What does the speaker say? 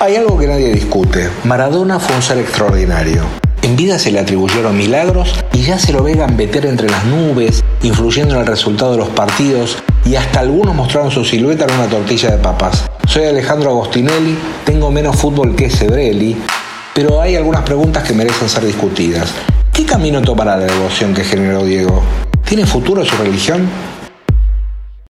Hay algo que nadie discute. Maradona fue un ser extraordinario. En vida se le atribuyeron milagros y ya se lo ve gambetear entre las nubes, influyendo en el resultado de los partidos y hasta algunos mostraron su silueta en una tortilla de papas. Soy Alejandro Agostinelli, tengo menos fútbol que Sebrelli, pero hay algunas preguntas que merecen ser discutidas. ¿Qué camino tomará la devoción que generó Diego? ¿Tiene futuro su religión?